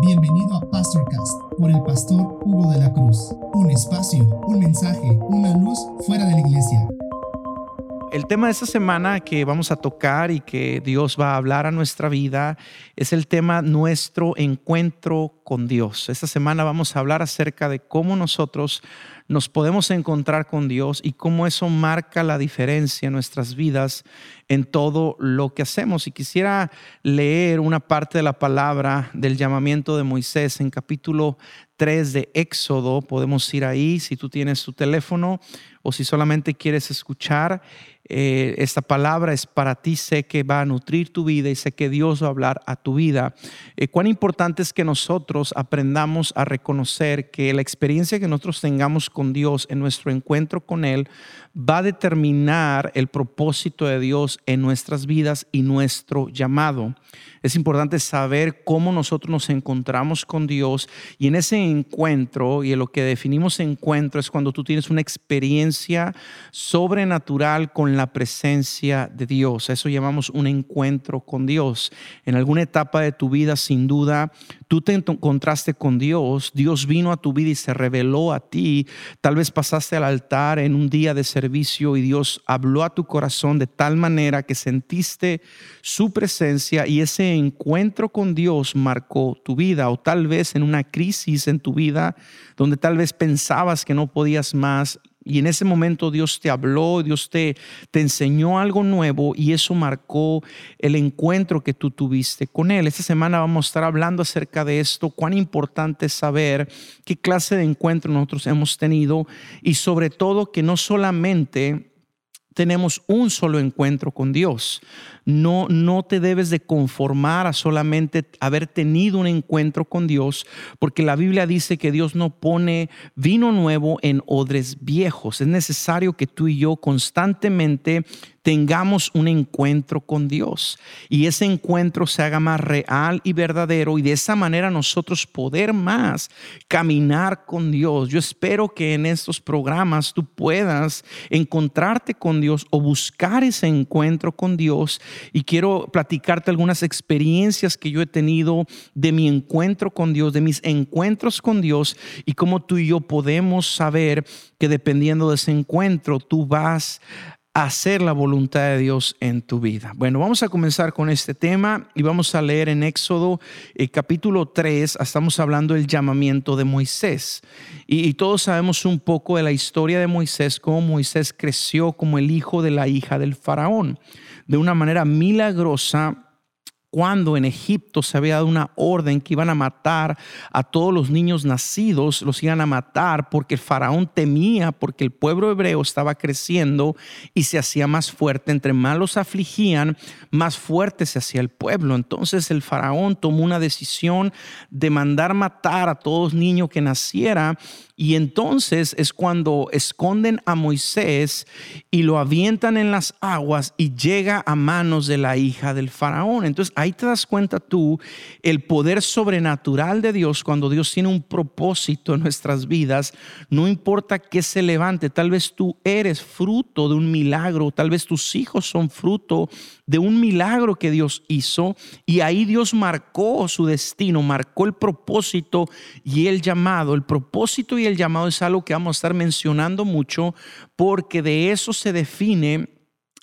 Bienvenido a Pastorcast por el pastor Hugo de la Cruz. Un espacio, un mensaje, una luz fuera de la iglesia. El tema de esta semana que vamos a tocar y que Dios va a hablar a nuestra vida es el tema nuestro encuentro con Dios. Esta semana vamos a hablar acerca de cómo nosotros nos podemos encontrar con Dios y cómo eso marca la diferencia en nuestras vidas en todo lo que hacemos. Y quisiera leer una parte de la palabra del llamamiento de Moisés en capítulo 3 de Éxodo. Podemos ir ahí si tú tienes tu teléfono o si solamente quieres escuchar. Eh, esta palabra es para ti, sé que va a nutrir tu vida y sé que Dios va a hablar a tu vida. Eh, cuán importante es que nosotros aprendamos a reconocer que la experiencia que nosotros tengamos con Dios en nuestro encuentro con Él va a determinar el propósito de Dios en nuestras vidas y nuestro llamado. Es importante saber cómo nosotros nos encontramos con Dios y en ese encuentro, y en lo que definimos encuentro es cuando tú tienes una experiencia sobrenatural con la presencia de Dios. Eso llamamos un encuentro con Dios. En alguna etapa de tu vida, sin duda, tú te encontraste con Dios, Dios vino a tu vida y se reveló a ti. Tal vez pasaste al altar en un día de servicio y Dios habló a tu corazón de tal manera que sentiste su presencia y ese encuentro con Dios marcó tu vida o tal vez en una crisis en tu vida donde tal vez pensabas que no podías más, y en ese momento Dios te habló, Dios te, te enseñó algo nuevo y eso marcó el encuentro que tú tuviste con Él. Esta semana vamos a estar hablando acerca de esto, cuán importante es saber qué clase de encuentro nosotros hemos tenido y sobre todo que no solamente tenemos un solo encuentro con Dios. No, no te debes de conformar a solamente haber tenido un encuentro con Dios, porque la Biblia dice que Dios no pone vino nuevo en odres viejos. Es necesario que tú y yo constantemente tengamos un encuentro con Dios y ese encuentro se haga más real y verdadero y de esa manera nosotros poder más caminar con Dios. Yo espero que en estos programas tú puedas encontrarte con Dios o buscar ese encuentro con Dios y quiero platicarte algunas experiencias que yo he tenido de mi encuentro con Dios, de mis encuentros con Dios y cómo tú y yo podemos saber que dependiendo de ese encuentro tú vas hacer la voluntad de Dios en tu vida. Bueno, vamos a comenzar con este tema y vamos a leer en Éxodo eh, capítulo 3, estamos hablando del llamamiento de Moisés. Y, y, todos sabemos un poco de la historia de Moisés, cómo Moisés creció como el hijo de la hija del faraón. De una manera milagrosa, cuando en Egipto se había dado una orden que iban a matar a todos los niños nacidos, los iban a matar porque el faraón temía, porque el pueblo hebreo estaba creciendo y se hacía más fuerte. Entre más los afligían, más fuerte se hacía el pueblo. Entonces el faraón tomó una decisión de mandar matar a todos niños que naciera y entonces es cuando esconden a Moisés y lo avientan en las aguas y llega a manos de la hija del faraón. Entonces ahí te das cuenta tú el poder sobrenatural de Dios cuando Dios tiene un propósito en nuestras vidas. No importa qué se levante, tal vez tú eres fruto de un milagro, tal vez tus hijos son fruto de un milagro que Dios hizo y ahí Dios marcó su destino, marcó el propósito y el llamado. El propósito y el llamado es algo que vamos a estar mencionando mucho porque de eso se define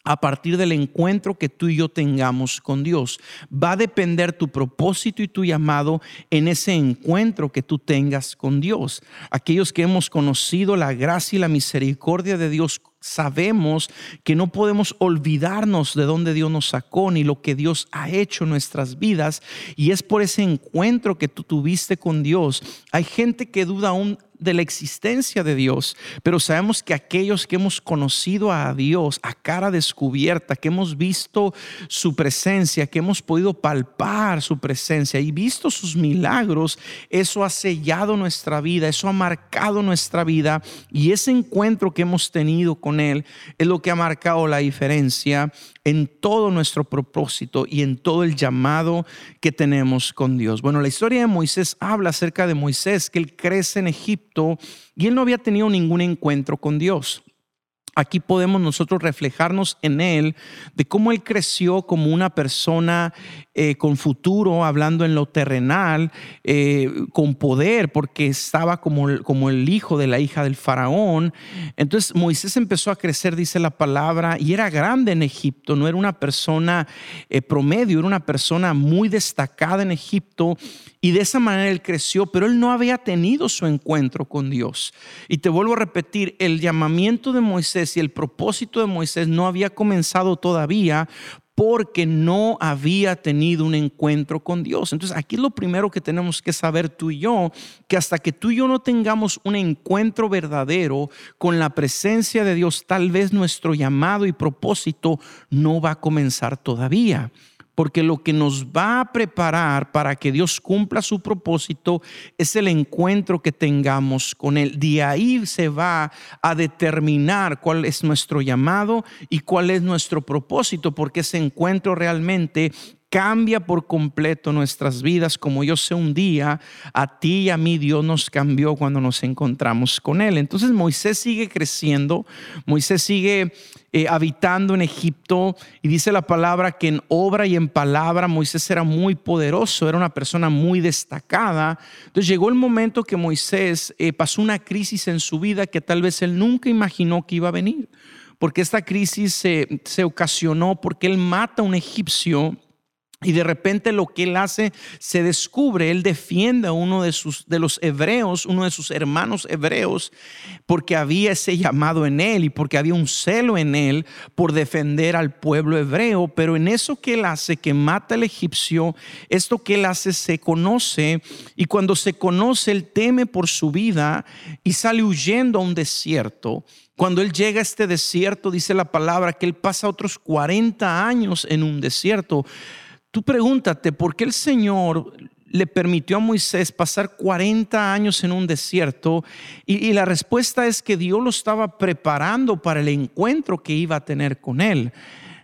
a partir del encuentro que tú y yo tengamos con Dios. Va a depender tu propósito y tu llamado en ese encuentro que tú tengas con Dios. Aquellos que hemos conocido la gracia y la misericordia de Dios sabemos que no podemos olvidarnos de dónde Dios nos sacó ni lo que Dios ha hecho en nuestras vidas. Y es por ese encuentro que tú tuviste con Dios. Hay gente que duda aún de la existencia de Dios, pero sabemos que aquellos que hemos conocido a Dios a cara descubierta, que hemos visto su presencia, que hemos podido palpar su presencia y visto sus milagros, eso ha sellado nuestra vida, eso ha marcado nuestra vida y ese encuentro que hemos tenido con Él es lo que ha marcado la diferencia en todo nuestro propósito y en todo el llamado que tenemos con Dios. Bueno, la historia de Moisés habla acerca de Moisés, que él crece en Egipto y él no había tenido ningún encuentro con Dios. Aquí podemos nosotros reflejarnos en él de cómo él creció como una persona eh, con futuro, hablando en lo terrenal, eh, con poder, porque estaba como, como el hijo de la hija del faraón. Entonces Moisés empezó a crecer, dice la palabra, y era grande en Egipto, no era una persona eh, promedio, era una persona muy destacada en Egipto. Y de esa manera él creció, pero él no había tenido su encuentro con Dios. Y te vuelvo a repetir, el llamamiento de Moisés y el propósito de Moisés no había comenzado todavía porque no había tenido un encuentro con Dios. Entonces aquí lo primero que tenemos que saber tú y yo, que hasta que tú y yo no tengamos un encuentro verdadero con la presencia de Dios, tal vez nuestro llamado y propósito no va a comenzar todavía porque lo que nos va a preparar para que Dios cumpla su propósito es el encuentro que tengamos con Él. De ahí se va a determinar cuál es nuestro llamado y cuál es nuestro propósito, porque ese encuentro realmente cambia por completo nuestras vidas, como yo sé un día, a ti y a mí Dios nos cambió cuando nos encontramos con Él. Entonces Moisés sigue creciendo, Moisés sigue eh, habitando en Egipto y dice la palabra que en obra y en palabra Moisés era muy poderoso, era una persona muy destacada. Entonces llegó el momento que Moisés eh, pasó una crisis en su vida que tal vez él nunca imaginó que iba a venir, porque esta crisis se, se ocasionó porque él mata a un egipcio y de repente lo que él hace se descubre, él defiende a uno de, sus, de los hebreos, uno de sus hermanos hebreos, porque había ese llamado en él y porque había un celo en él por defender al pueblo hebreo. Pero en eso que él hace, que mata al egipcio, esto que él hace se conoce y cuando se conoce, él teme por su vida y sale huyendo a un desierto. Cuando él llega a este desierto, dice la palabra que él pasa otros 40 años en un desierto. Tú pregúntate, ¿por qué el Señor le permitió a Moisés pasar 40 años en un desierto? Y, la respuesta es que Dios lo estaba preparando para el encuentro que iba a tener con él.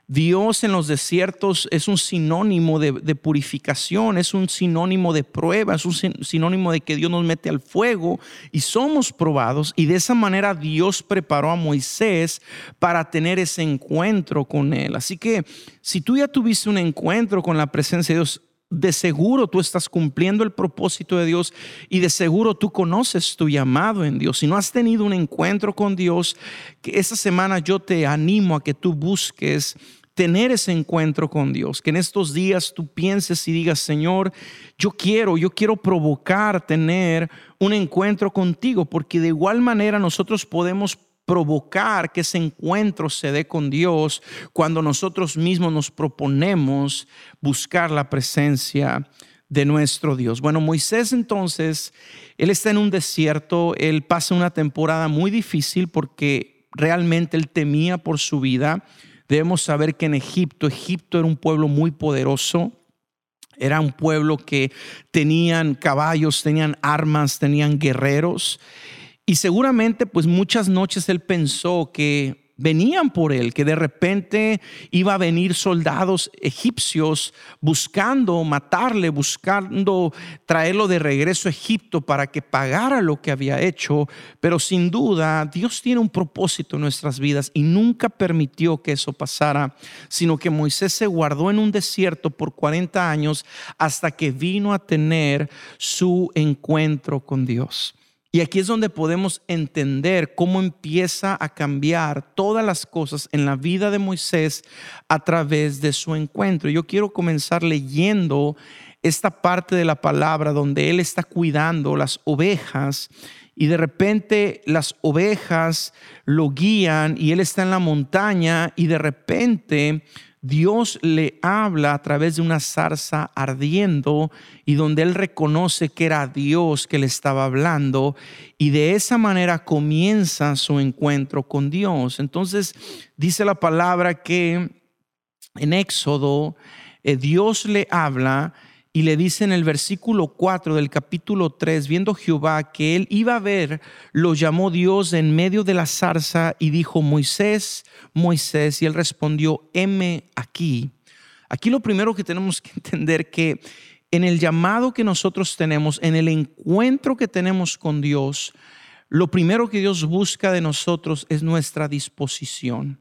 Dios en los desiertos es un sinónimo de, purificación, es un sinónimo de prueba, es un sinónimo de que Dios nos mete al fuego y somos probados. Y de esa manera Dios preparó a Moisés para tener ese encuentro con Él. Así que si tú ya tuviste un encuentro con la presencia de Dios, de seguro tú estás cumpliendo el propósito de Dios y de seguro tú conoces tu llamado en Dios. Si no has tenido un encuentro con Dios, que esta semana yo te animo a que tú busques tener ese encuentro con Dios, que en estos días tú pienses y digas, Señor, yo quiero, yo quiero provocar tener un encuentro contigo, porque de igual manera nosotros podemos provocar que ese encuentro se dé con Dios cuando nosotros mismos nos proponemos buscar la presencia de nuestro Dios. Bueno, Moisés entonces, él está en un desierto, él pasa una temporada muy difícil porque realmente él temía por su vida. Debemos saber que en Egipto, Egipto era un pueblo muy poderoso. Era un pueblo que tenían caballos, tenían armas, tenían guerreros. Y seguramente pues muchas noches él pensó que venían por él, que de repente iba a venir soldados egipcios buscando matarle, buscando traerlo de regreso a Egipto para que pagara lo que había hecho. Pero sin duda, Dios tiene un propósito en nuestras vidas y nunca permitió que eso pasara, sino que Moisés se guardó en un desierto por 40 años hasta que vino a tener su encuentro con Dios. Y aquí es donde podemos entender cómo empieza a cambiar todas las cosas en la vida de Moisés a través de su encuentro. Yo quiero comenzar leyendo esta parte de la palabra donde él está cuidando las ovejas y de repente las ovejas lo guían y él está en la montaña y de repente Dios le habla a través de una zarza ardiendo y donde él reconoce que era Dios que le estaba hablando y de esa manera comienza su encuentro con Dios. Entonces dice la palabra que en Éxodo eh, Dios le habla y le dice en el versículo 4 del capítulo 3, viendo Jehová que él iba a ver, lo llamó Dios en medio de la zarza y dijo, Moisés, Moisés, y él respondió, heme aquí. Aquí lo primero que tenemos que entender que en el llamado que nosotros tenemos, en el encuentro que tenemos con Dios, lo primero que Dios busca de nosotros es nuestra disposición.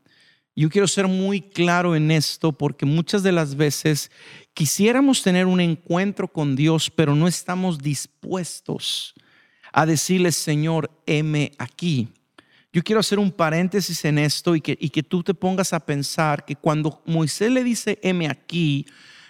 Yo quiero ser muy claro en esto porque muchas de las veces quisiéramos tener un encuentro con Dios, pero no estamos dispuestos a decirle, Señor, heme aquí. Yo quiero hacer un paréntesis en esto y que, y que tú te pongas a pensar que cuando Moisés le dice, heme aquí,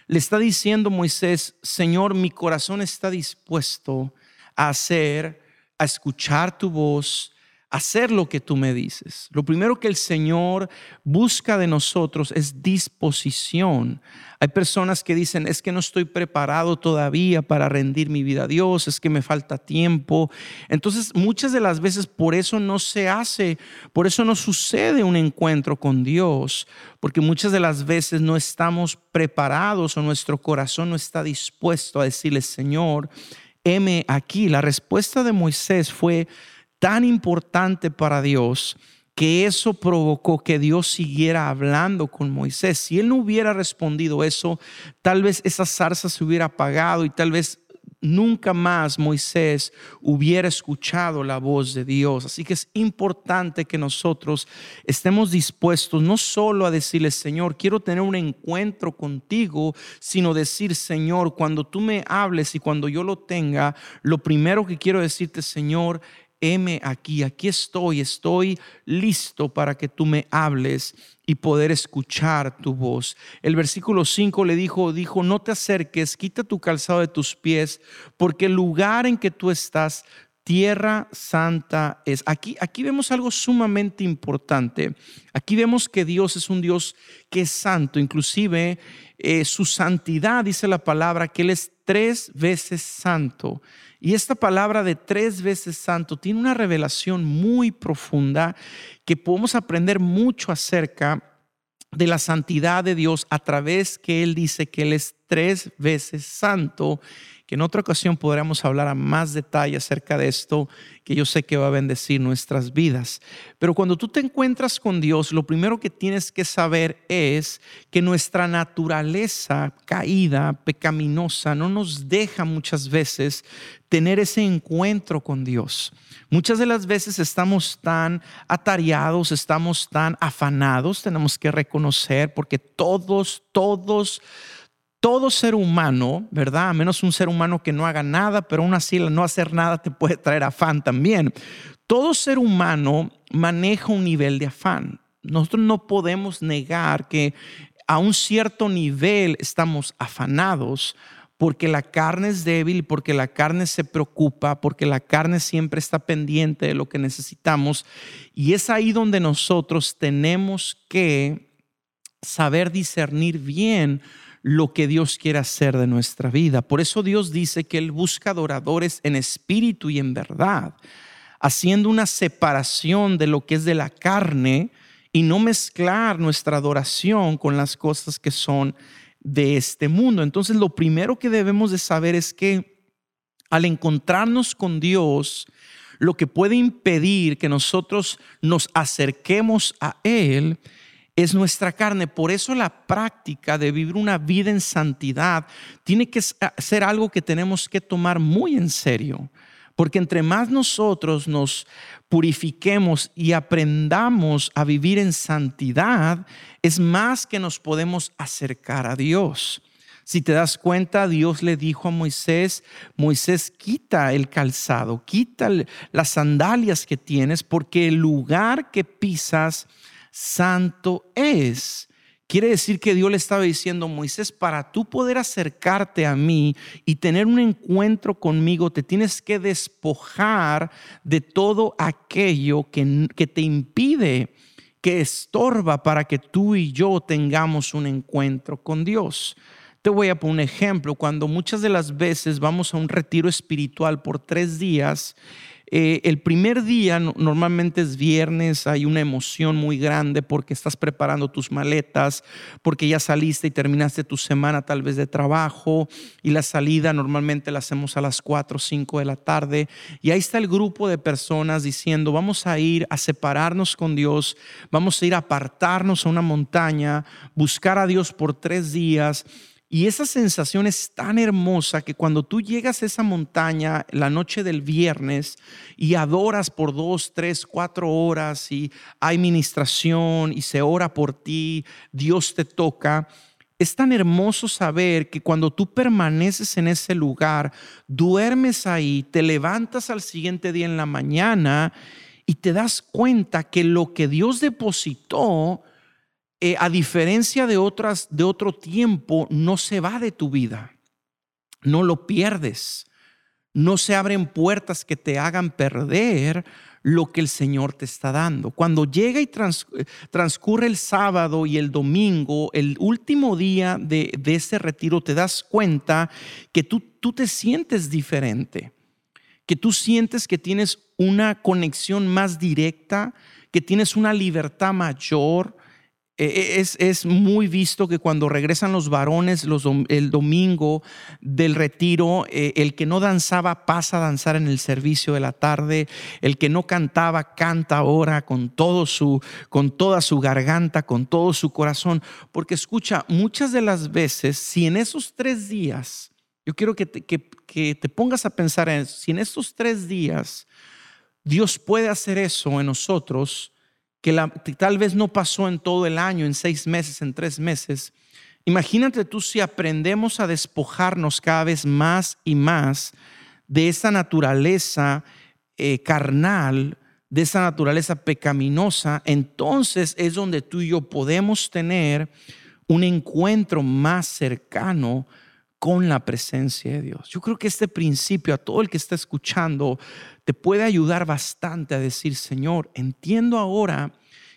le está diciendo Moisés, Señor, mi corazón está dispuesto a hacer, a escuchar tu voz, hacer lo que tú me dices. Lo primero que el Señor busca de nosotros es disposición. Hay personas que dicen, es que no estoy preparado todavía para rendir mi vida a Dios, es que me falta tiempo. Entonces, muchas de las veces por eso no se hace, por eso no sucede un encuentro con Dios, porque muchas de las veces no estamos preparados o nuestro corazón no está dispuesto a decirle, Señor, heme aquí. La respuesta de Moisés fue, tan importante para Dios que eso provocó que Dios siguiera hablando con Moisés. Si él no hubiera respondido eso, tal vez esa zarza se hubiera apagado y tal vez nunca más Moisés hubiera escuchado la voz de Dios. Así que es importante que nosotros estemos dispuestos no solo a decirle, Señor, quiero tener un encuentro contigo, sino decir, Señor, cuando tú me hables y cuando yo lo tenga, lo primero que quiero decirte, Señor, aquí, aquí estoy, estoy listo para que tú me hables y poder escuchar tu voz. El versículo 5 le dijo, dijo, no te acerques, quita tu calzado de tus pies, porque el lugar en que tú estás, tierra santa es. Aquí, aquí vemos algo sumamente importante. Aquí vemos que Dios es un Dios que es santo, inclusive eh, su santidad, dice la palabra, que Él es tres veces santo. Y esta palabra de tres veces santo tiene una revelación muy profunda que podemos aprender mucho acerca de la santidad de Dios a través que Él dice que Él es tres veces santo que en otra ocasión podremos hablar a más detalle acerca de esto, que yo sé que va a bendecir nuestras vidas. Pero cuando tú te encuentras con Dios, lo primero que tienes que saber es que nuestra naturaleza caída, pecaminosa, no nos deja muchas veces tener ese encuentro con Dios. Muchas de las veces estamos tan atareados, estamos tan afanados, tenemos que reconocer, porque todos, todos todo ser humano, ¿verdad? Menos un ser humano que no haga nada, pero aún así no hacer nada te puede traer afán también. Todo ser humano maneja un nivel de afán. Nosotros no podemos negar que a un cierto nivel estamos afanados porque la carne es débil, porque la carne se preocupa, porque la carne siempre está pendiente de lo que necesitamos. Y es ahí donde nosotros tenemos que saber discernir bien lo que Dios quiere hacer de nuestra vida. Por eso Dios dice que Él busca adoradores en espíritu y en verdad, haciendo una separación de lo que es de la carne y no mezclar nuestra adoración con las cosas que son de este mundo. Entonces lo primero que debemos de saber es que al encontrarnos con Dios, lo que puede impedir que nosotros nos acerquemos a Él es nuestra carne. Por eso la práctica de vivir una vida en santidad tiene que ser algo que tenemos que tomar muy en serio. Porque entre más nosotros nos purifiquemos y aprendamos a vivir en santidad, es más que nos podemos acercar a Dios. Si te das cuenta, Dios le dijo a Moisés, Moisés, quita el calzado, quita las sandalias que tienes, porque el lugar que pisas santo es. Quiere decir que Dios le estaba diciendo, Moisés, para tú poder acercarte a mí y tener un encuentro conmigo, te tienes que despojar de todo aquello que, que te impide, que estorba para que tú y yo tengamos un encuentro con Dios. Te voy a poner un ejemplo. Cuando muchas de las veces vamos a un retiro espiritual por tres días, eh, el primer día, normalmente es viernes, hay una emoción muy grande porque estás preparando tus maletas, porque ya saliste y terminaste tu semana tal vez de trabajo y la salida normalmente la hacemos a las 4 o 5 de la tarde. Y ahí está el grupo de personas diciendo, vamos a ir a separarnos con Dios, vamos a ir a apartarnos a una montaña, buscar a Dios por tres días Y esa sensación es tan hermosa que cuando tú llegas a esa montaña la noche del viernes y adoras por dos, tres, cuatro horas y hay ministración y se ora por ti, Dios te toca, es tan hermoso saber que cuando tú permaneces en ese lugar, duermes ahí, te levantas al siguiente día en la mañana y te das cuenta que lo que Dios depositó, eh, a diferencia de otras de otro tiempo, no se va de tu vida. No lo pierdes. No se abren puertas que te hagan perder lo que el Señor te está dando. Cuando llega y transcurre el sábado y el domingo, el último día de, ese retiro, te das cuenta que tú, tú te sientes diferente, que tú sientes que tienes una conexión más directa, que tienes una libertad mayor, e, e, es, muy visto que cuando regresan los varones el domingo del retiro, eh, el que no danzaba pasa a danzar en el servicio de la tarde, el que no cantaba canta ahora con, su, con toda su garganta, con todo su corazón. Porque escucha, muchas de las veces, si en esos tres días, yo quiero que te, que, que te pongas a pensar en eso, si en estos tres días Dios puede hacer eso en nosotros, que, tal vez no pasó en todo el año, en seis meses, en tres meses. Imagínate tú si aprendemos a despojarnos cada vez más y más de esa naturaleza eh, carnal, de esa naturaleza pecaminosa, entonces es donde tú y yo podemos tener un encuentro más cercano con la presencia de Dios. Yo creo que este principio a todo el que está escuchando te puede ayudar bastante a decir, Señor, entiendo ahora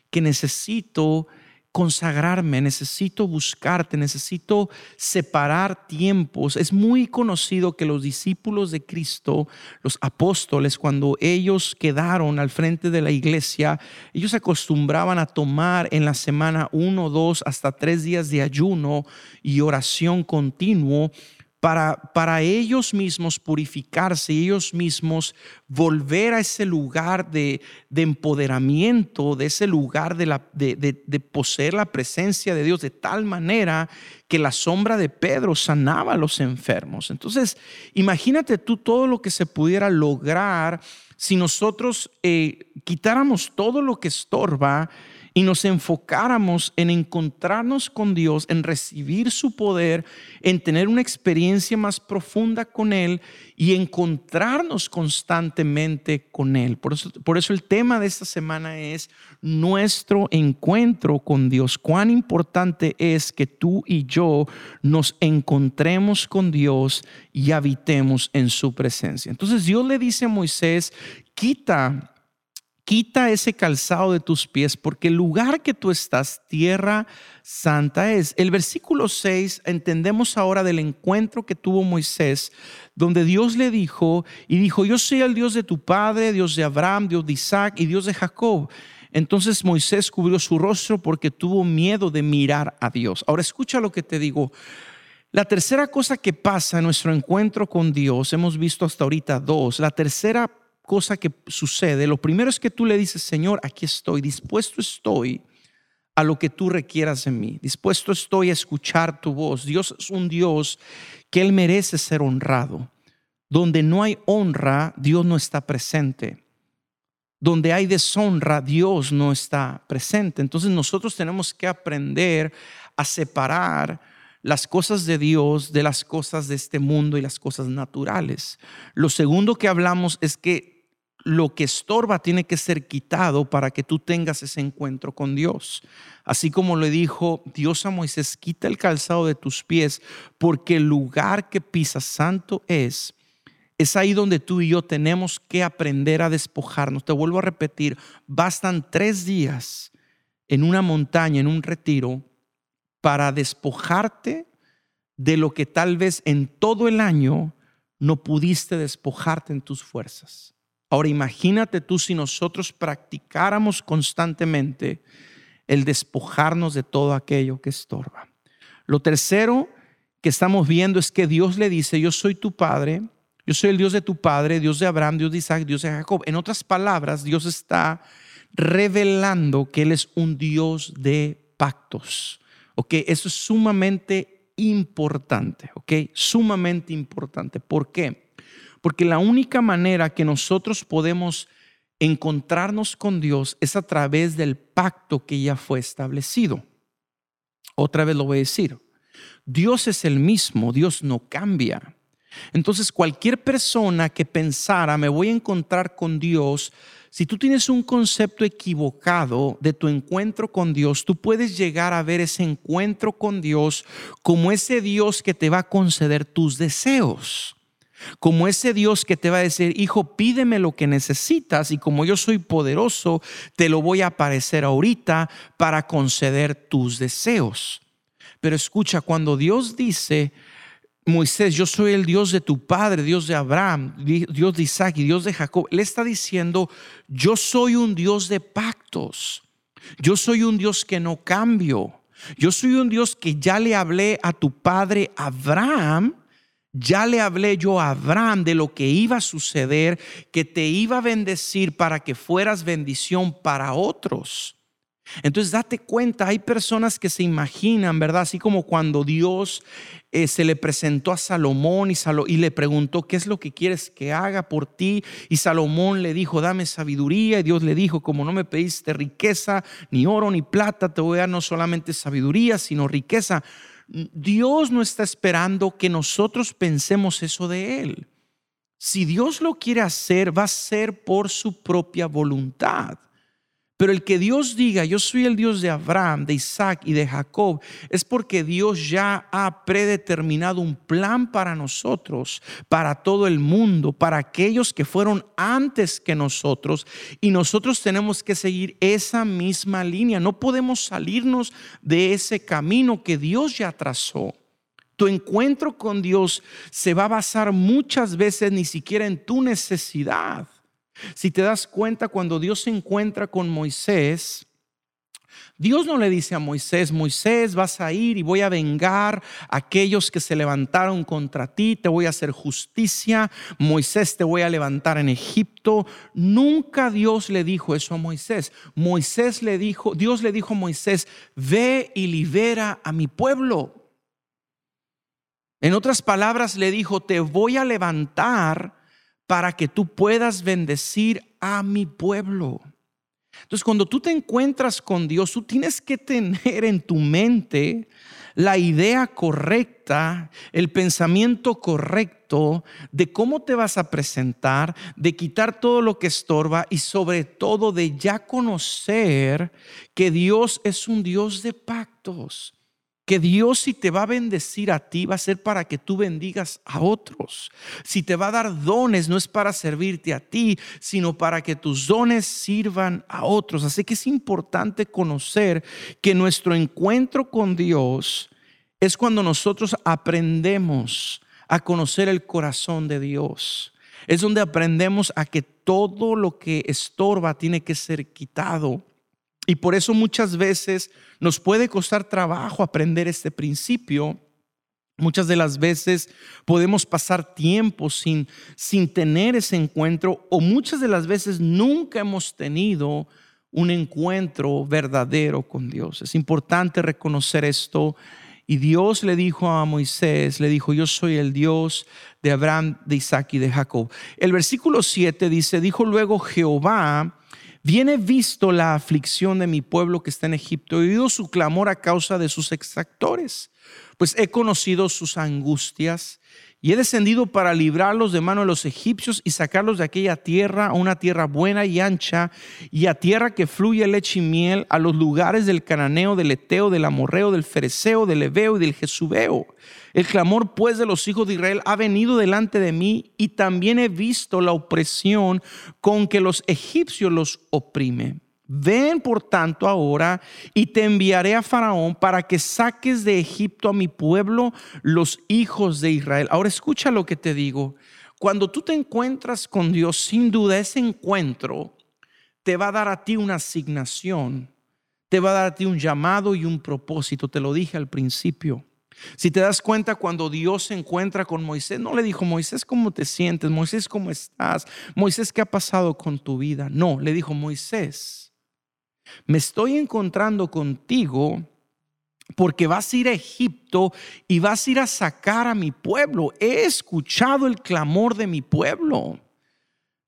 que necesito consagrarme, necesito buscarte, necesito separar tiempos. Es muy conocido que los discípulos de Cristo, los apóstoles, cuando ellos quedaron al frente de la iglesia, ellos acostumbraban a tomar en la semana uno, dos, hasta tres días de ayuno y oración continuo para, para ellos mismos purificarse ellos mismos volver a ese lugar de, empoderamiento, de ese lugar de, la, de, de, poseer la presencia de Dios de tal manera que la sombra de Pedro sanaba a los enfermos. Entonces, imagínate tú todo lo que se pudiera lograr si nosotros eh, quitáramos todo lo que estorba y nos enfocáramos en encontrarnos con Dios, en recibir su poder, en tener una experiencia más profunda con Él y encontrarnos constantemente con Él. Por eso, por eso el tema de esta semana es nuestro encuentro con Dios. Cuán importante es que tú y yo nos encontremos con Dios y habitemos en su presencia. Entonces Dios le dice a Moisés, quita quita ese calzado de tus pies, porque el lugar que tú estás, tierra santa es. El versículo 6, entendemos ahora del encuentro que tuvo Moisés, donde Dios le dijo, y dijo, yo soy el Dios de tu padre, Dios de Abraham, Dios de Isaac y Dios de Jacob. Entonces Moisés cubrió su rostro porque tuvo miedo de mirar a Dios. Ahora escucha lo que te digo. La tercera cosa que pasa en nuestro encuentro con Dios, hemos visto hasta ahorita dos. La tercera cosa que sucede, lo primero es que tú le dices, Señor, aquí estoy, dispuesto estoy a lo que tú requieras de mí, dispuesto estoy a escuchar tu voz. Dios es un Dios que Él merece ser honrado. Donde no hay honra, Dios no está presente. Donde hay deshonra, Dios no está presente. Entonces nosotros tenemos que aprender a separar las cosas de Dios de las cosas de este mundo y las cosas naturales. Lo segundo que hablamos es que lo que estorba tiene que ser quitado para que tú tengas ese encuentro con Dios. Así como le dijo Dios a Moisés, quita el calzado de tus pies, porque el lugar que pisas santo es. Es ahí donde tú y yo tenemos que aprender a despojarnos. Te vuelvo a repetir, bastan tres días en una montaña, en un retiro, para despojarte de lo que tal vez en todo el año no pudiste despojarte en tus fuerzas. Ahora imagínate tú si nosotros practicáramos constantemente el despojarnos de todo aquello que estorba. Lo tercero que estamos viendo es que Dios le dice, yo soy tu padre, yo soy el Dios de tu padre, Dios de Abraham, Dios de Isaac, Dios de Jacob. En otras palabras, Dios está revelando que Él es un Dios de pactos. Ok, eso es sumamente importante, ¿ok? Sumamente importante. ¿Por qué? Porque la única manera que nosotros podemos encontrarnos con Dios es a través del pacto que ya fue establecido. Otra vez lo voy a decir. Dios es el mismo, Dios no cambia. Entonces cualquier persona que pensara, me voy a encontrar con Dios, si tú tienes un concepto equivocado de tu encuentro con Dios, tú puedes llegar a ver ese encuentro con Dios como ese Dios que te va a conceder tus deseos. Como ese Dios que te va a decir, hijo, pídeme lo que necesitas y como yo soy poderoso, te lo voy a aparecer ahorita para conceder tus deseos. Pero escucha, cuando Dios dice, Moisés, yo soy el Dios de tu padre, Dios de Abraham, Dios de Isaac y Dios de Jacob. Él está diciendo, yo soy un Dios de pactos. Yo soy un Dios que no cambio. Yo soy un Dios que ya le hablé a tu padre Abraham. Ya le hablé yo a Abraham de lo que iba a suceder, que te iba a bendecir para que fueras bendición para otros. Entonces date cuenta, hay personas que se imaginan, ¿verdad? Así como cuando Dios eh, se le presentó a Salomón y, y le preguntó, ¿qué es lo que quieres que haga por ti? Y Salomón le dijo, dame sabiduría. Y Dios le dijo, como no me pediste riqueza, ni oro, ni plata, te voy a dar no solamente sabiduría, sino riqueza. Dios no está esperando que nosotros pensemos eso de Él. Si Dios lo quiere hacer, va a ser por su propia voluntad. Pero el que Dios diga, yo soy el Dios de Abraham, de Isaac y de Jacob, es porque Dios ya ha predeterminado un plan para nosotros, para todo el mundo, para aquellos que fueron antes que nosotros. Y nosotros tenemos que seguir esa misma línea. No podemos salirnos de ese camino que Dios ya trazó. Tu encuentro con Dios se va a basar muchas veces ni siquiera en tu necesidad si te das cuenta, cuando Dios se encuentra con Moisés, Dios no le dice a Moisés, Moisés, vas a ir y voy a vengar a aquellos que se levantaron contra ti, te voy a hacer justicia, Moisés te voy a levantar en Egipto. Nunca Dios le dijo eso a Moisés. Moisés le dijo, Dios le dijo a Moisés, ve y libera a mi pueblo. En otras palabras, le dijo, te voy a levantar para que tú puedas bendecir a mi pueblo. Entonces, cuando tú te encuentras con Dios, tú tienes que tener en tu mente la idea correcta, el pensamiento correcto de cómo te vas a presentar, de quitar todo lo que estorba y sobre todo de ya conocer que Dios es un Dios de pactos que Dios si te va a bendecir a ti va a ser para que tú bendigas a otros. Si te va a dar dones no es para servirte a ti, sino para que tus dones sirvan a otros. Así que es importante conocer que nuestro encuentro con Dios es cuando nosotros aprendemos a conocer el corazón de Dios. Es donde aprendemos a que todo lo que estorba tiene que ser quitado. Y por eso muchas veces nos puede costar trabajo aprender este principio. Muchas de las veces podemos pasar tiempo sin, sin tener ese encuentro o muchas de las veces nunca hemos tenido un encuentro verdadero con Dios. Es importante reconocer esto. Y Dios le dijo a Moisés, le dijo, yo soy el Dios de Abraham, de Isaac y de Jacob. El versículo 7 dice, dijo luego Jehová, Viene visto la aflicción de mi pueblo que está en Egipto, he oído su clamor a causa de sus exactores, pues he conocido sus angustias y he descendido para librarlos de mano de los egipcios y sacarlos de aquella tierra a una tierra buena y ancha y a tierra que fluye leche y miel, a los lugares del cananeo, del eteo, del amorreo, del fereceo, del ebeo y del jesubeo. El clamor pues de los hijos de Israel ha venido delante de mí y también he visto la opresión con que los egipcios los oprimen. Ven por tanto ahora y te enviaré a Faraón para que saques de Egipto a mi pueblo, los hijos de Israel. Ahora escucha lo que te digo. Cuando tú te encuentras con Dios, sin duda ese encuentro te va a dar a ti una asignación, te va a dar a ti un llamado y un propósito. Te lo dije al principio. Si te das cuenta, cuando Dios se encuentra con Moisés, no le dijo, Moisés, ¿cómo te sientes? Moisés, ¿cómo estás? Moisés, ¿qué ha pasado con tu vida? No, le dijo, Moisés, me estoy encontrando contigo porque vas a ir a Egipto y vas a ir a sacar a mi pueblo. He escuchado el clamor de mi pueblo.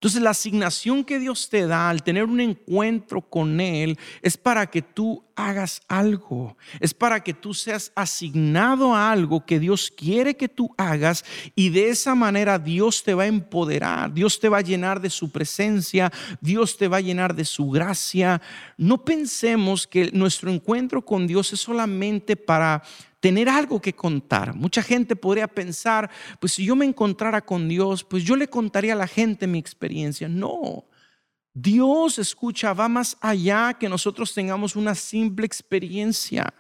Entonces la asignación que Dios te da al tener un encuentro con Él es para que tú hagas algo, es para que tú seas asignado a algo que Dios quiere que tú hagas y de esa manera Dios te va a empoderar, Dios te va a llenar de su presencia, Dios te va a llenar de su gracia. No pensemos que nuestro encuentro con Dios es solamente para tener algo que contar. Mucha gente podría pensar, pues si yo me encontrara con Dios, pues yo le contaría a la gente mi experiencia. No, Dios escucha, va más allá que nosotros tengamos una simple experiencia,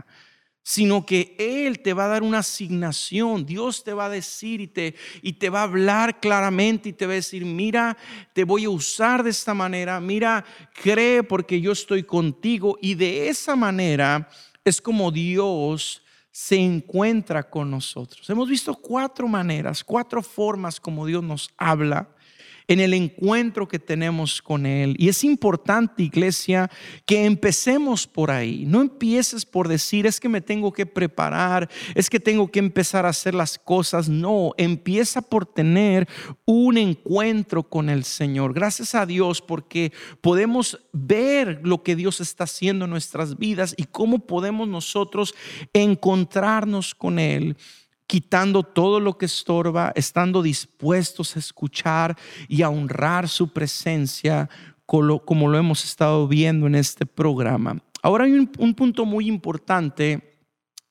sino que Él te va a dar una asignación. Dios te va a decir y te, y te va a hablar claramente y te va a decir, mira, te voy a usar de esta manera, mira, cree porque yo estoy contigo. Y de esa manera es como Dios se encuentra con nosotros. Hemos visto cuatro maneras, cuatro formas como Dios nos habla en el encuentro que tenemos con Él. Y es importante, iglesia, que empecemos por ahí. No empieces por decir, es que me tengo que preparar, es que tengo que empezar a hacer las cosas. No, empieza por tener un encuentro con el Señor. Gracias a Dios porque podemos ver lo que Dios está haciendo en nuestras vidas y cómo podemos nosotros encontrarnos con Él quitando todo lo que estorba, estando dispuestos a escuchar y a honrar su presencia como lo hemos estado viendo en este programa. Ahora hay un, punto muy importante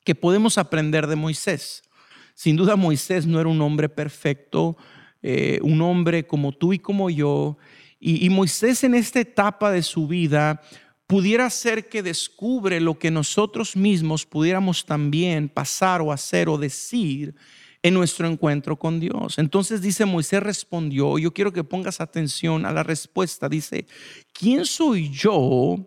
que podemos aprender de Moisés. Sin duda Moisés no era un hombre perfecto, eh, un hombre como tú y como yo. y Moisés en esta etapa de su vida pudiera ser que descubre lo que nosotros mismos pudiéramos también pasar o hacer o decir en nuestro encuentro con Dios. Entonces dice, Moisés respondió, yo quiero que pongas atención a la respuesta, dice, ¿quién soy yo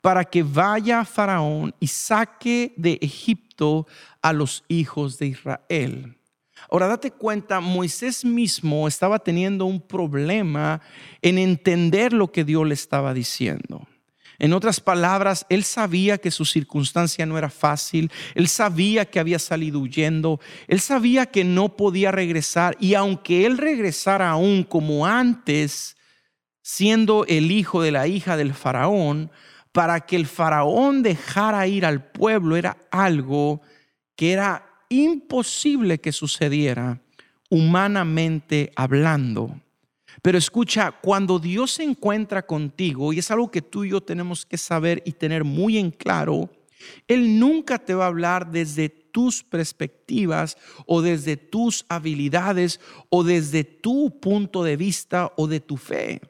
para que vaya a Faraón y saque de Egipto a los hijos de Israel? Ahora date cuenta, Moisés mismo estaba teniendo un problema en entender lo que Dios le estaba diciendo. En otras palabras, él sabía que su circunstancia no era fácil, él sabía que había salido huyendo, él sabía que no podía regresar y aunque él regresara aún como antes, siendo el hijo de la hija del faraón, para que el faraón dejara ir al pueblo era algo que era imposible que sucediera humanamente hablando. Pero escucha, cuando Dios se encuentra contigo, y es algo que tú y yo tenemos que saber y tener muy en claro, Él nunca te va a hablar desde tus perspectivas o desde tus habilidades o desde tu punto de vista o de tu fe.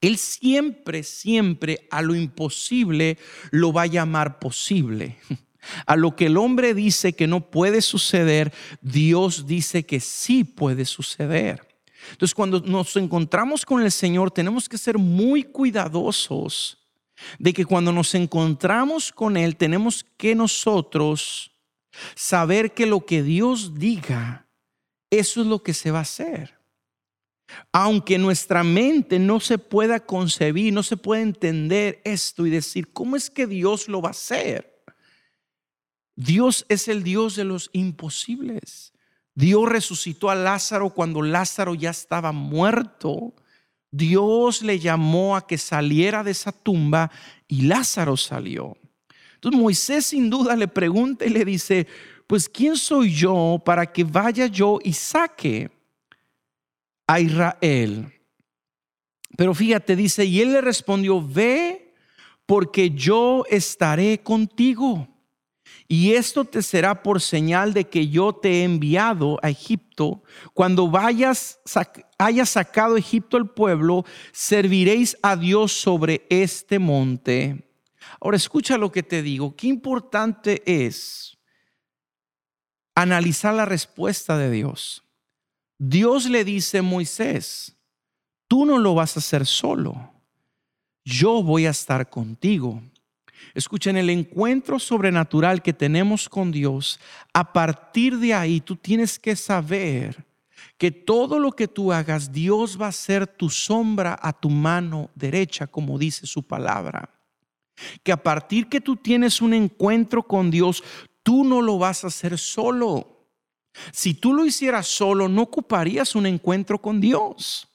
Él siempre, siempre a lo imposible lo va a llamar posible. A lo que el hombre dice que no puede suceder, Dios dice que sí puede suceder. Entonces, cuando nos encontramos con el Señor, tenemos que ser muy cuidadosos de que cuando nos encontramos con Él, tenemos que nosotros saber que lo que Dios diga, eso es lo que se va a hacer. Aunque nuestra mente no se pueda concebir, no se pueda entender esto y decir, ¿cómo es que Dios lo va a hacer? Dios es el Dios de los imposibles. Dios resucitó a Lázaro cuando Lázaro ya estaba muerto. Dios le llamó a que saliera de esa tumba y Lázaro salió. Entonces Moisés sin duda le pregunta y le dice, pues ¿quién soy yo para que vaya yo y saque a Israel? Pero fíjate, dice, y él le respondió, ve porque yo estaré contigo y esto te será por señal de que yo te he enviado a Egipto. Cuando vayas, hayas sacado Egipto al pueblo, serviréis a Dios sobre este monte. Ahora escucha lo que te digo. Qué importante es analizar la respuesta de Dios. Dios le dice a Moisés, tú no lo vas a hacer solo. Yo voy a estar contigo. Escuchen, el encuentro sobrenatural que tenemos con Dios, a partir de ahí tú tienes que saber que todo lo que tú hagas, Dios va a ser tu sombra a tu mano derecha, como dice su palabra. Que a partir que tú tienes un encuentro con Dios, tú no lo vas a hacer solo. Si tú lo hicieras solo, no ocuparías un encuentro con Dios.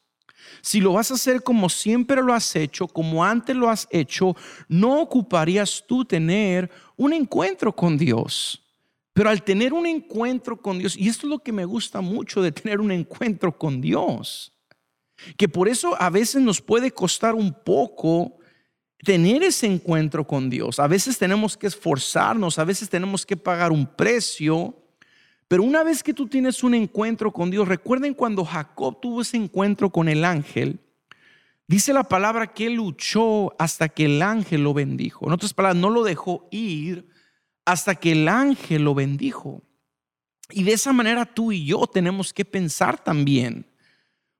Si lo vas a hacer como siempre lo has hecho, como antes lo has hecho, no ocuparías tú tener un encuentro con Dios. Pero al tener un encuentro con Dios, y esto es lo que me gusta mucho de tener un encuentro con Dios, que por eso a veces nos puede costar un poco tener ese encuentro con Dios. A veces tenemos que esforzarnos, a veces tenemos que pagar un precio, pero una vez que tú tienes un encuentro con Dios, recuerden cuando Jacob tuvo ese encuentro con el ángel, dice la palabra que luchó hasta que el ángel lo bendijo. En otras palabras, no lo dejó ir hasta que el ángel lo bendijo. Y de esa manera tú y yo tenemos que pensar también.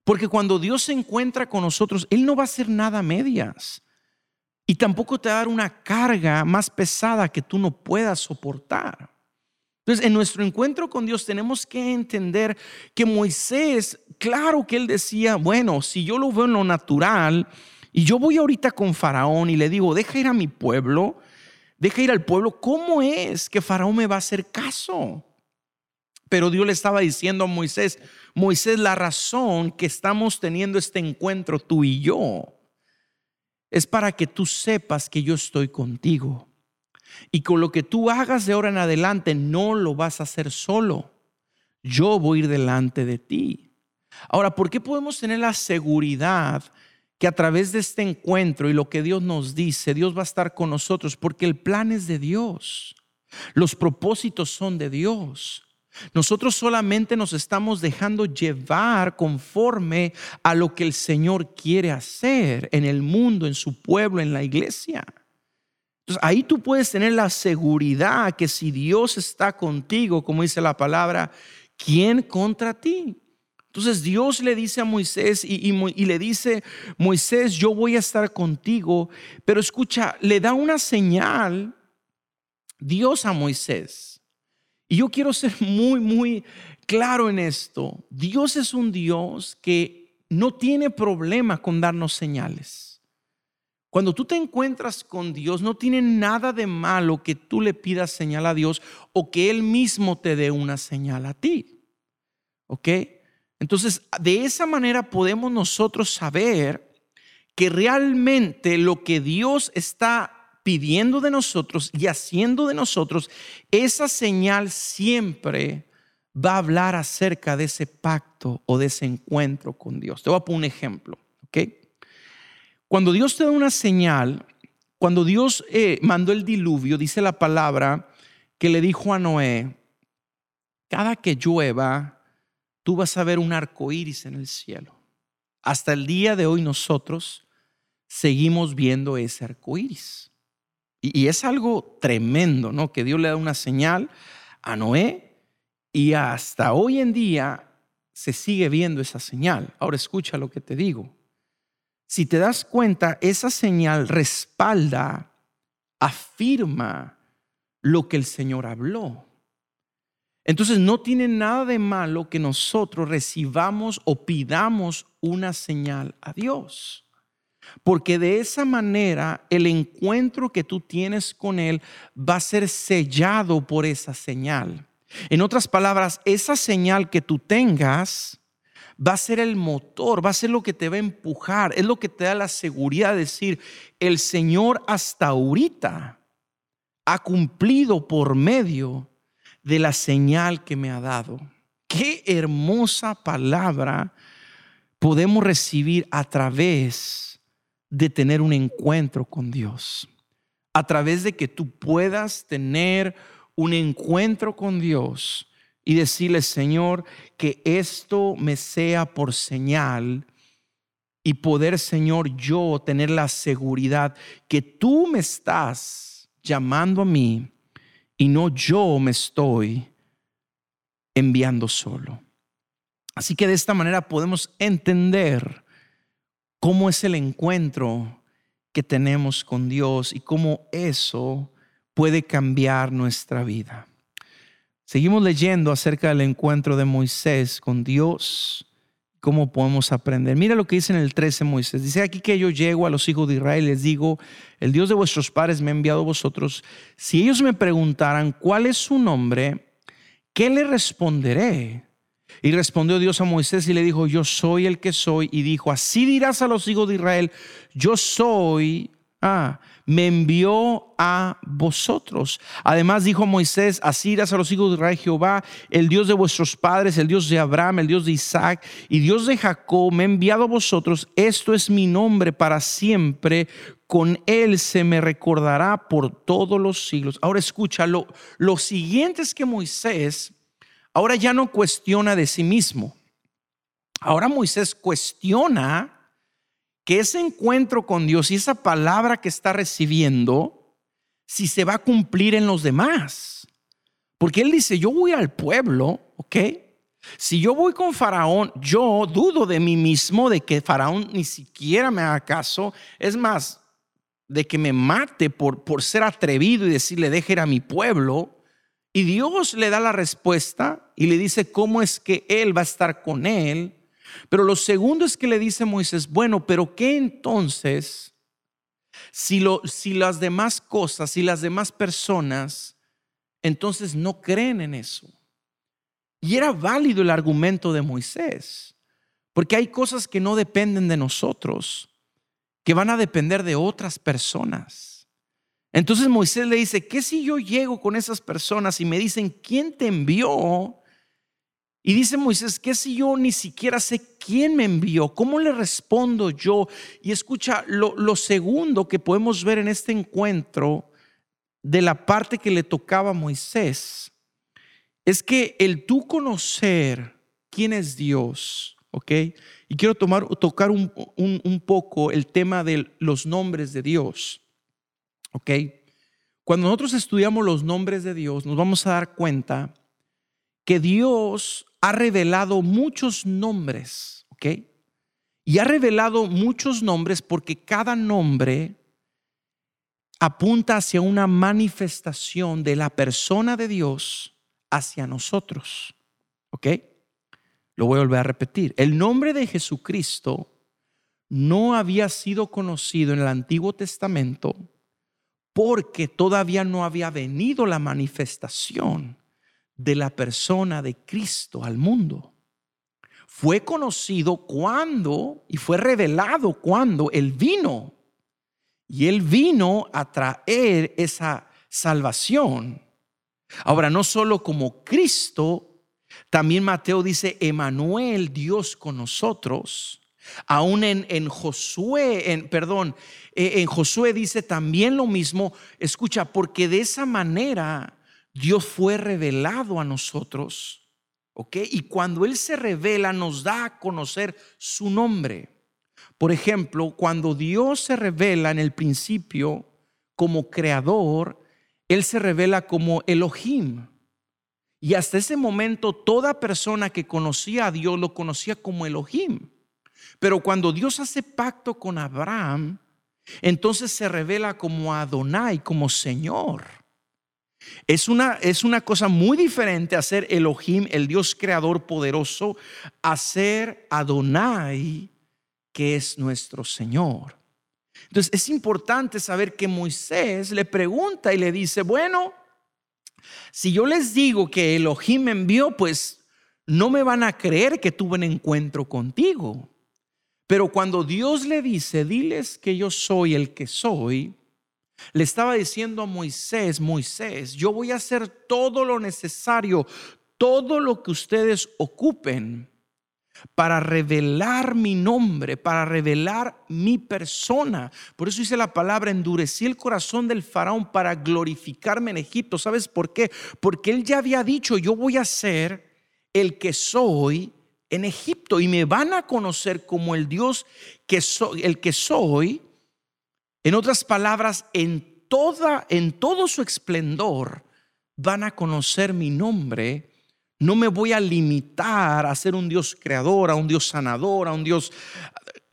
Porque cuando Dios se encuentra con nosotros, Él no va a hacer nada a medias. Y tampoco te va a dar una carga más pesada que tú no puedas soportar. Entonces, en nuestro encuentro con Dios tenemos que entender que Moisés, claro que él decía, bueno, si yo lo veo en lo natural y yo voy ahorita con Faraón y le digo, deja ir a mi pueblo, deja ir al pueblo, ¿cómo es que Faraón me va a hacer caso? Pero Dios le estaba diciendo a Moisés, Moisés, la razón que estamos teniendo este encuentro tú y yo es para que tú sepas que yo estoy contigo. Y con lo que tú hagas de ahora en adelante no lo vas a hacer solo. Yo voy a ir delante de ti. Ahora, ¿por qué podemos tener la seguridad que a través de este encuentro y lo que Dios nos dice, Dios va a estar con nosotros? Porque el plan es de Dios. Los propósitos son de Dios. Nosotros solamente nos estamos dejando llevar conforme a lo que el Señor quiere hacer en el mundo, en su pueblo, en la iglesia. Entonces ahí tú puedes tener la seguridad que si Dios está contigo, como dice la palabra, ¿quién contra ti? Entonces Dios le dice a Moisés y, le dice, Moisés, yo voy a estar contigo, pero escucha, le da una señal Dios a Moisés. Y yo quiero ser muy, muy claro en esto. Dios es un Dios que no tiene problema con darnos señales. Cuando tú te encuentras con Dios, no tiene nada de malo que tú le pidas señal a Dios o que Él mismo te dé una señal a ti. ¿Ok? Entonces, de esa manera podemos nosotros saber que realmente lo que Dios está pidiendo de nosotros y haciendo de nosotros, esa señal siempre va a hablar acerca de ese pacto o de ese encuentro con Dios. Te voy a poner un ejemplo, ¿ok? Cuando Dios te da una señal, cuando Dios eh, mandó el diluvio, dice la palabra que le dijo a Noé, cada que llueva, tú vas a ver un arco iris en el cielo. Hasta el día de hoy nosotros seguimos viendo ese arco iris. Y, y es algo tremendo, ¿no? Que Dios le da una señal a Noé y hasta hoy en día se sigue viendo esa señal. Ahora escucha lo que te digo si te das cuenta, esa señal respalda, afirma lo que el Señor habló. Entonces no tiene nada de malo que nosotros recibamos o pidamos una señal a Dios. Porque de esa manera el encuentro que tú tienes con Él va a ser sellado por esa señal. En otras palabras, esa señal que tú tengas va a ser el motor, va a ser lo que te va a empujar, es lo que te da la seguridad de decir, el Señor hasta ahorita ha cumplido por medio de la señal que me ha dado. Qué hermosa palabra podemos recibir a través de tener un encuentro con Dios. A través de que tú puedas tener un encuentro con Dios y decirle, Señor, que esto me sea por señal y poder, Señor, yo tener la seguridad que tú me estás llamando a mí y no yo me estoy enviando solo. Así que de esta manera podemos entender cómo es el encuentro que tenemos con Dios y cómo eso puede cambiar nuestra vida. Seguimos leyendo acerca del encuentro de Moisés con Dios ¿Cómo podemos aprender? Mira lo que dice en el 13 Moisés. Dice aquí que yo llego a los hijos de Israel y les digo, el Dios de vuestros padres me ha enviado a vosotros. Si ellos me preguntaran cuál es su nombre, ¿qué le responderé? Y respondió Dios a Moisés y le dijo, yo soy el que soy. Y dijo, así dirás a los hijos de Israel, yo soy Ah, me envió a vosotros. Además dijo Moisés, así irás a los hijos de Israel, Jehová, el Dios de vuestros padres, el Dios de Abraham, el Dios de Isaac y Dios de Jacob, me ha enviado a vosotros. Esto es mi nombre para siempre. Con él se me recordará por todos los siglos. Ahora escúchalo. Lo siguiente es que Moisés ahora ya no cuestiona de sí mismo. Ahora Moisés cuestiona que ese encuentro con Dios y esa palabra que está recibiendo, si se va a cumplir en los demás. Porque él dice, yo voy al pueblo, ¿ok? Si yo voy con Faraón, yo dudo de mí mismo de que Faraón ni siquiera me haga caso. Es más, de que me mate por, por ser atrevido y decirle, deje ir a mi pueblo. Y Dios le da la respuesta y le dice cómo es que Él va a estar con Él pero lo segundo es que le dice Moisés, bueno, pero ¿qué entonces si, lo, si las demás cosas, si las demás personas, entonces no creen en eso? Y era válido el argumento de Moisés, porque hay cosas que no dependen de nosotros, que van a depender de otras personas. Entonces Moisés le dice, ¿qué si yo llego con esas personas y me dicen, ¿quién te envió? Y dice Moisés, ¿qué si yo ni siquiera sé quién me envió? ¿Cómo le respondo yo? Y escucha, lo, segundo que podemos ver en este encuentro de la parte que le tocaba a Moisés es que el tú conocer quién es Dios, ¿ok? Y quiero tomar, tocar un, un poco el tema de los nombres de Dios, ¿ok? Cuando nosotros estudiamos los nombres de Dios, nos vamos a dar cuenta que Dios ha revelado muchos nombres, ¿ok? Y ha revelado muchos nombres porque cada nombre apunta hacia una manifestación de la persona de Dios hacia nosotros, ¿ok? Lo voy a volver a repetir. El nombre de Jesucristo no había sido conocido en el Antiguo Testamento porque todavía no había venido la manifestación de la persona de Cristo al mundo. Fue conocido cuando y fue revelado cuando Él vino. Y Él vino a traer esa salvación. Ahora, no solo como Cristo, también Mateo dice, Emanuel, Dios con nosotros. Aún en, en Josué, en, perdón, e, en Josué dice también lo mismo. Escucha, porque de esa manera Dios fue revelado a nosotros, ¿ok? Y cuando Él se revela, nos da a conocer su nombre. Por ejemplo, cuando Dios se revela en el principio como creador, Él se revela como Elohim. Y hasta ese momento toda persona que conocía a Dios lo conocía como Elohim. Pero cuando Dios hace pacto con Abraham, entonces se revela como Adonai, como Señor. Es una, es una cosa muy diferente hacer Elohim, el Dios creador poderoso, a ser Adonai, que es nuestro Señor. Entonces es importante saber que Moisés le pregunta y le dice, bueno, si yo les digo que Elohim me envió, pues no me van a creer que tuve un encuentro contigo. Pero cuando Dios le dice, diles que yo soy el que soy, le estaba diciendo a Moisés, Moisés, yo voy a hacer todo lo necesario, todo lo que ustedes ocupen para revelar mi nombre, para revelar mi persona. Por eso dice la palabra, endurecí el corazón del faraón para glorificarme en Egipto. ¿Sabes por qué? Porque él ya había dicho, yo voy a ser el que soy en Egipto y me van a conocer como el Dios que soy, el que soy en otras palabras, en, toda, en todo su esplendor van a conocer mi nombre. No me voy a limitar a ser un Dios creador, a un Dios sanador, a un Dios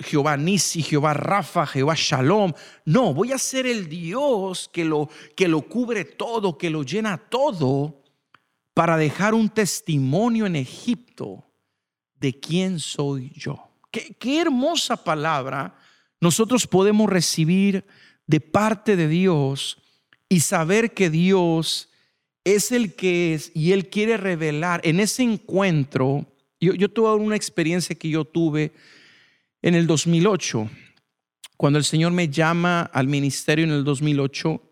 Jehová Nisi, Jehová Rafa, Jehová Shalom. No, voy a ser el Dios que lo, que lo cubre todo, que lo llena todo, para dejar un testimonio en Egipto de quién soy yo. Qué, qué hermosa palabra nosotros podemos recibir de parte de Dios y saber que Dios es el que es y Él quiere revelar en ese encuentro. Yo, yo tuve una experiencia que yo tuve en el 2008, cuando el Señor me llama al ministerio en el 2008.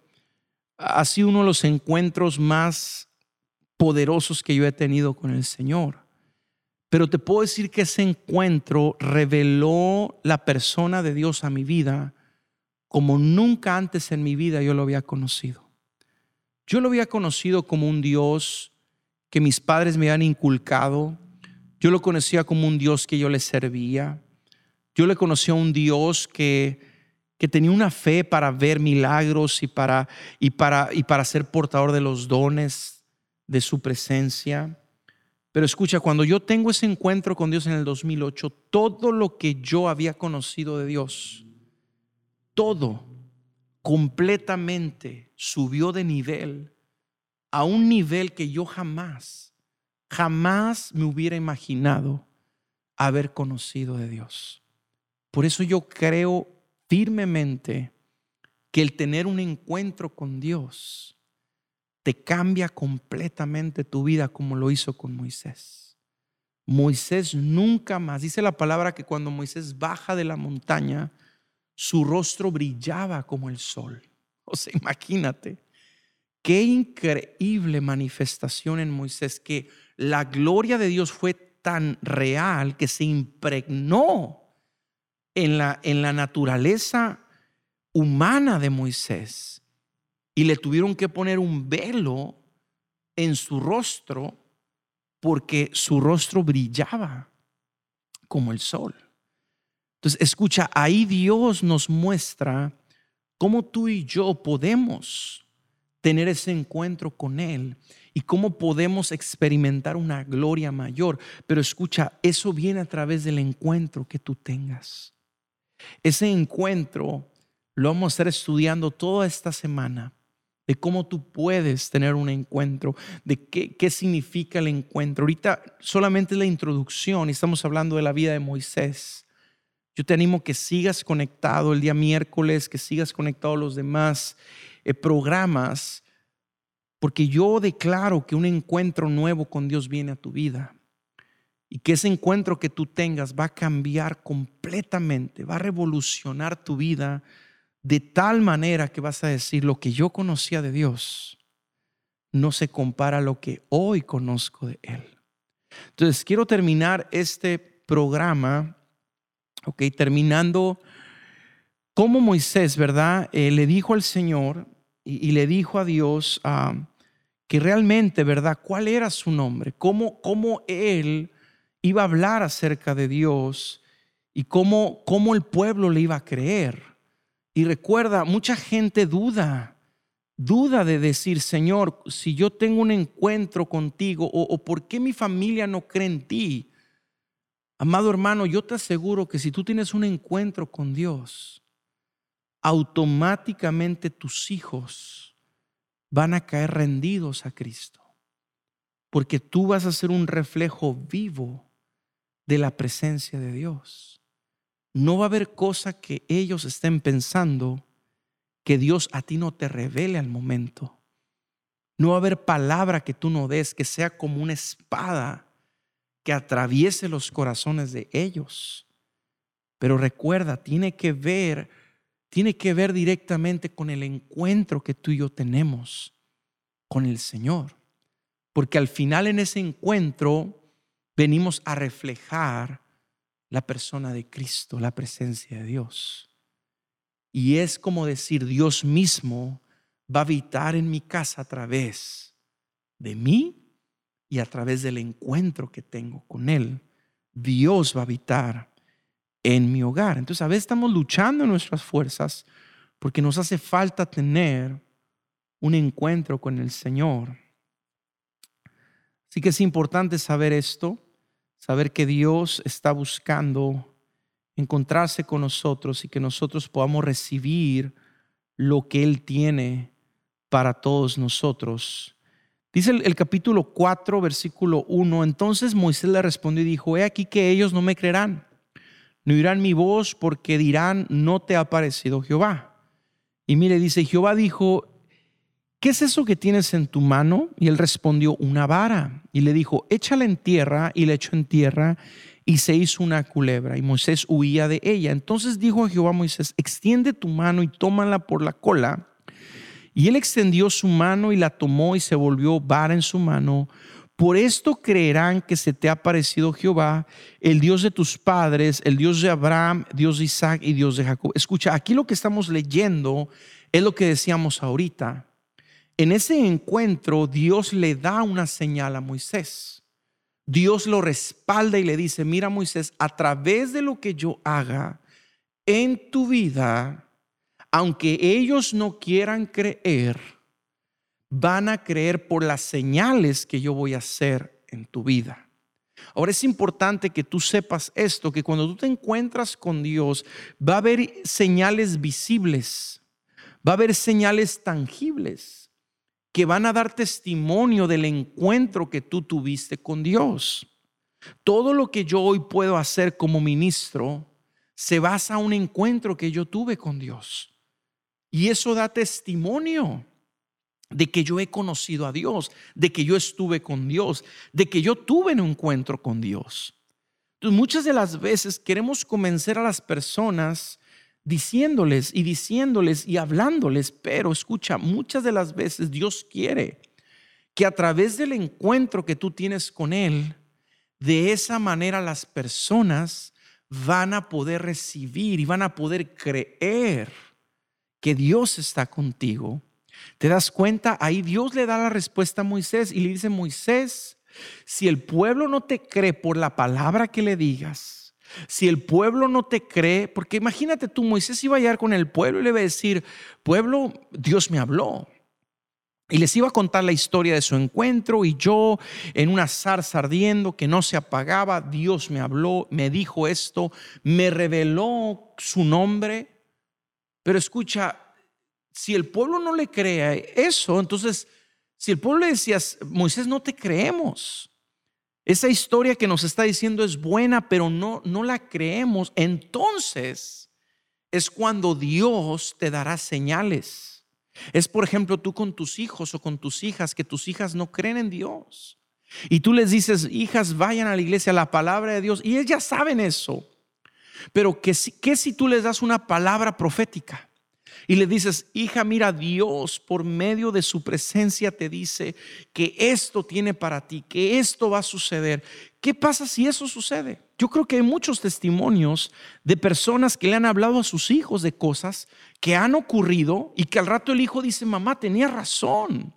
Ha sido uno de los encuentros más poderosos que yo he tenido con el Señor. Pero te puedo decir que ese encuentro reveló la persona de Dios a mi vida como nunca antes en mi vida yo lo había conocido. Yo lo había conocido como un Dios que mis padres me habían inculcado. Yo lo conocía como un Dios que yo le servía. Yo le conocía a un Dios que, que tenía una fe para ver milagros y para, y, para, y para ser portador de los dones de su presencia. Pero escucha, cuando yo tengo ese encuentro con Dios en el 2008, todo lo que yo había conocido de Dios, todo completamente subió de nivel a un nivel que yo jamás, jamás me hubiera imaginado haber conocido de Dios. Por eso yo creo firmemente que el tener un encuentro con Dios te cambia completamente tu vida como lo hizo con Moisés. Moisés nunca más, dice la palabra que cuando Moisés baja de la montaña, su rostro brillaba como el sol. O sea, imagínate, qué increíble manifestación en Moisés, que la gloria de Dios fue tan real que se impregnó en la, en la naturaleza humana de Moisés y le tuvieron que poner un velo en su rostro porque su rostro brillaba como el sol. Entonces, escucha, ahí Dios nos muestra cómo tú y yo podemos tener ese encuentro con Él y cómo podemos experimentar una gloria mayor. Pero escucha, eso viene a través del encuentro que tú tengas. Ese encuentro lo vamos a estar estudiando toda esta semana, de cómo tú puedes tener un encuentro, de qué, qué significa el encuentro. Ahorita solamente la introducción y estamos hablando de la vida de Moisés. Yo te animo que sigas conectado el día miércoles, que sigas conectado a los demás eh, programas, porque yo declaro que un encuentro nuevo con Dios viene a tu vida y que ese encuentro que tú tengas va a cambiar completamente, va a revolucionar tu vida de tal manera que vas a decir lo que yo conocía de Dios no se compara a lo que hoy conozco de Él. Entonces, quiero terminar este programa Ok, terminando, como Moisés, ¿verdad? Eh, le dijo al Señor y, le dijo a Dios ah, que realmente, ¿verdad? ¿Cuál era su nombre? ¿Cómo, cómo él iba a hablar acerca de Dios y cómo, cómo el pueblo le iba a creer? Y recuerda, mucha gente duda, duda de decir, Señor, si yo tengo un encuentro contigo o, por qué mi familia no cree en ti. Amado hermano, yo te aseguro que si tú tienes un encuentro con Dios, automáticamente tus hijos van a caer rendidos a Cristo. Porque tú vas a ser un reflejo vivo de la presencia de Dios. No va a haber cosa que ellos estén pensando que Dios a ti no te revele al momento. No va a haber palabra que tú no des que sea como una espada que atraviese los corazones de ellos. Pero recuerda, tiene que ver, tiene que ver directamente con el encuentro que tú y yo tenemos con el Señor. Porque al final en ese encuentro venimos a reflejar la persona de Cristo, la presencia de Dios. Y es como decir, Dios mismo va a habitar en mi casa a través de mí y a través del encuentro que tengo con Él, Dios va a habitar en mi hogar. Entonces a veces estamos luchando en nuestras fuerzas porque nos hace falta tener un encuentro con el Señor. Así que es importante saber esto, saber que Dios está buscando encontrarse con nosotros y que nosotros podamos recibir lo que Él tiene para todos nosotros Dice el, capítulo 4, versículo 1, entonces Moisés le respondió y dijo, he aquí que ellos no me creerán, no oirán mi voz porque dirán, no te ha parecido Jehová. Y mire, dice, Jehová dijo, ¿qué es eso que tienes en tu mano? Y él respondió, una vara. Y le dijo, échala en tierra, y le echó en tierra, y se hizo una culebra, y Moisés huía de ella. Entonces dijo a Jehová Moisés, extiende tu mano y tómala por la cola y él extendió su mano y la tomó y se volvió vara en su mano. Por esto creerán que se te ha parecido Jehová, el Dios de tus padres, el Dios de Abraham, Dios de Isaac y Dios de Jacob. Escucha, aquí lo que estamos leyendo es lo que decíamos ahorita. En ese encuentro Dios le da una señal a Moisés. Dios lo respalda y le dice, mira Moisés, a través de lo que yo haga en tu vida, aunque ellos no quieran creer, van a creer por las señales que yo voy a hacer en tu vida. Ahora es importante que tú sepas esto, que cuando tú te encuentras con Dios, va a haber señales visibles, va a haber señales tangibles que van a dar testimonio del encuentro que tú tuviste con Dios. Todo lo que yo hoy puedo hacer como ministro se basa en un encuentro que yo tuve con Dios. Y eso da testimonio de que yo he conocido a Dios, de que yo estuve con Dios, de que yo tuve un encuentro con Dios. Entonces, muchas de las veces queremos convencer a las personas diciéndoles y diciéndoles y hablándoles, pero escucha, muchas de las veces Dios quiere que a través del encuentro que tú tienes con Él, de esa manera las personas van a poder recibir y van a poder creer que Dios está contigo, te das cuenta, ahí Dios le da la respuesta a Moisés y le dice, Moisés, si el pueblo no te cree por la palabra que le digas, si el pueblo no te cree, porque imagínate tú, Moisés iba a llegar con el pueblo y le iba a decir, pueblo, Dios me habló. Y les iba a contar la historia de su encuentro y yo en una zarza ardiendo que no se apagaba, Dios me habló, me dijo esto, me reveló su nombre pero escucha, si el pueblo no le cree eso, entonces, si el pueblo le decía, Moisés, no te creemos. Esa historia que nos está diciendo es buena, pero no, no la creemos. Entonces es cuando Dios te dará señales. Es, por ejemplo, tú con tus hijos o con tus hijas, que tus hijas no creen en Dios. Y tú les dices, hijas, vayan a la iglesia, la palabra de Dios. Y ellas saben eso. Pero ¿qué, qué si tú les das una palabra profética? Y le dices, hija, mira, Dios por medio de su presencia te dice que esto tiene para ti, que esto va a suceder. ¿Qué pasa si eso sucede? Yo creo que hay muchos testimonios de personas que le han hablado a sus hijos de cosas que han ocurrido y que al rato el hijo dice, mamá, tenía razón.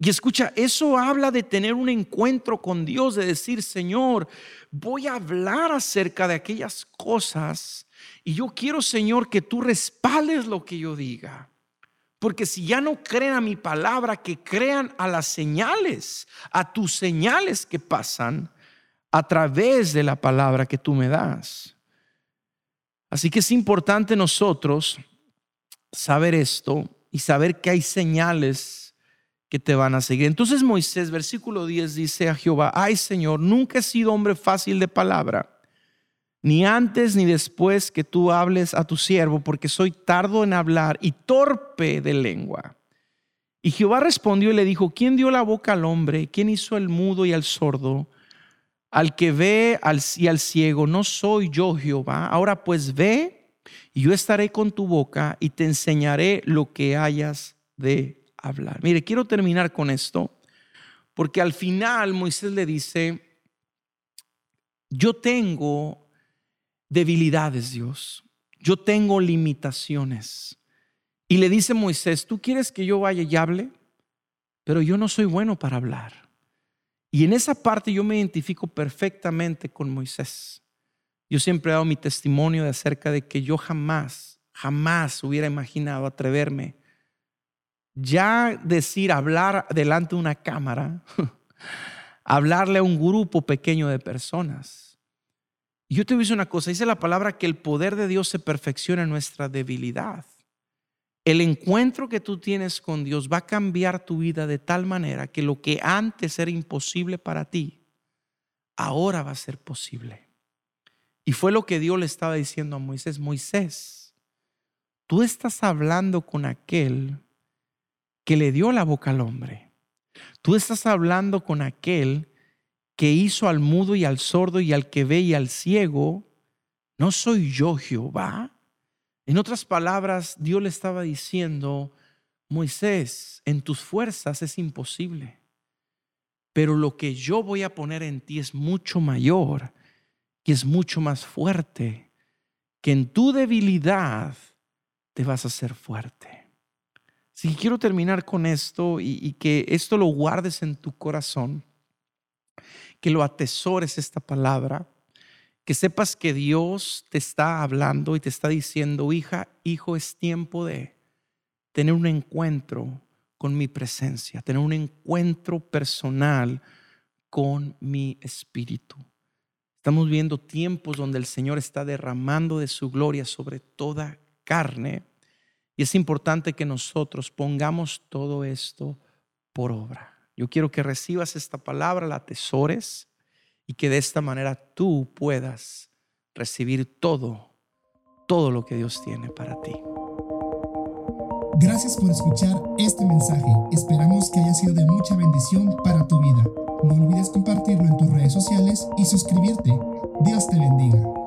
Y escucha, eso habla de tener un encuentro con Dios, de decir, Señor, voy a hablar acerca de aquellas cosas y yo quiero, Señor, que tú respaldes lo que yo diga. Porque si ya no creen a mi palabra, que crean a las señales, a tus señales que pasan a través de la palabra que tú me das. Así que es importante nosotros saber esto y saber que hay señales que te van a seguir. Entonces Moisés, versículo 10, dice a Jehová, ay Señor, nunca he sido hombre fácil de palabra, ni antes ni después que tú hables a tu siervo, porque soy tardo en hablar y torpe de lengua. Y Jehová respondió y le dijo, ¿quién dio la boca al hombre? ¿Quién hizo el mudo y al sordo? Al que ve y al ciego, no soy yo Jehová. Ahora pues ve y yo estaré con tu boca y te enseñaré lo que hayas de hablar. Mire, quiero terminar con esto, porque al final Moisés le dice, yo tengo debilidades, Dios, yo tengo limitaciones. Y le dice Moisés, ¿tú quieres que yo vaya y hable? Pero yo no soy bueno para hablar. Y en esa parte yo me identifico perfectamente con Moisés. Yo siempre he dado mi testimonio de acerca de que yo jamás, jamás hubiera imaginado atreverme ya decir, hablar delante de una cámara, hablarle a un grupo pequeño de personas. Yo te voy una cosa, dice la palabra que el poder de Dios se perfecciona en nuestra debilidad. El encuentro que tú tienes con Dios va a cambiar tu vida de tal manera que lo que antes era imposible para ti, ahora va a ser posible. Y fue lo que Dios le estaba diciendo a Moisés, Moisés, tú estás hablando con aquel que le dio la boca al hombre. Tú estás hablando con aquel que hizo al mudo y al sordo y al que ve y al ciego. ¿No soy yo Jehová? En otras palabras, Dios le estaba diciendo, Moisés, en tus fuerzas es imposible, pero lo que yo voy a poner en ti es mucho mayor y es mucho más fuerte, que en tu debilidad te vas a hacer fuerte. Si quiero terminar con esto y, y que esto lo guardes en tu corazón, que lo atesores esta palabra, que sepas que Dios te está hablando y te está diciendo, hija, hijo, es tiempo de tener un encuentro con mi presencia, tener un encuentro personal con mi espíritu. Estamos viendo tiempos donde el Señor está derramando de su gloria sobre toda carne y es importante que nosotros pongamos todo esto por obra. Yo quiero que recibas esta palabra, la atesores y que de esta manera tú puedas recibir todo, todo lo que Dios tiene para ti. Gracias por escuchar este mensaje. Esperamos que haya sido de mucha bendición para tu vida. No olvides compartirlo en tus redes sociales y suscribirte. Dios te bendiga.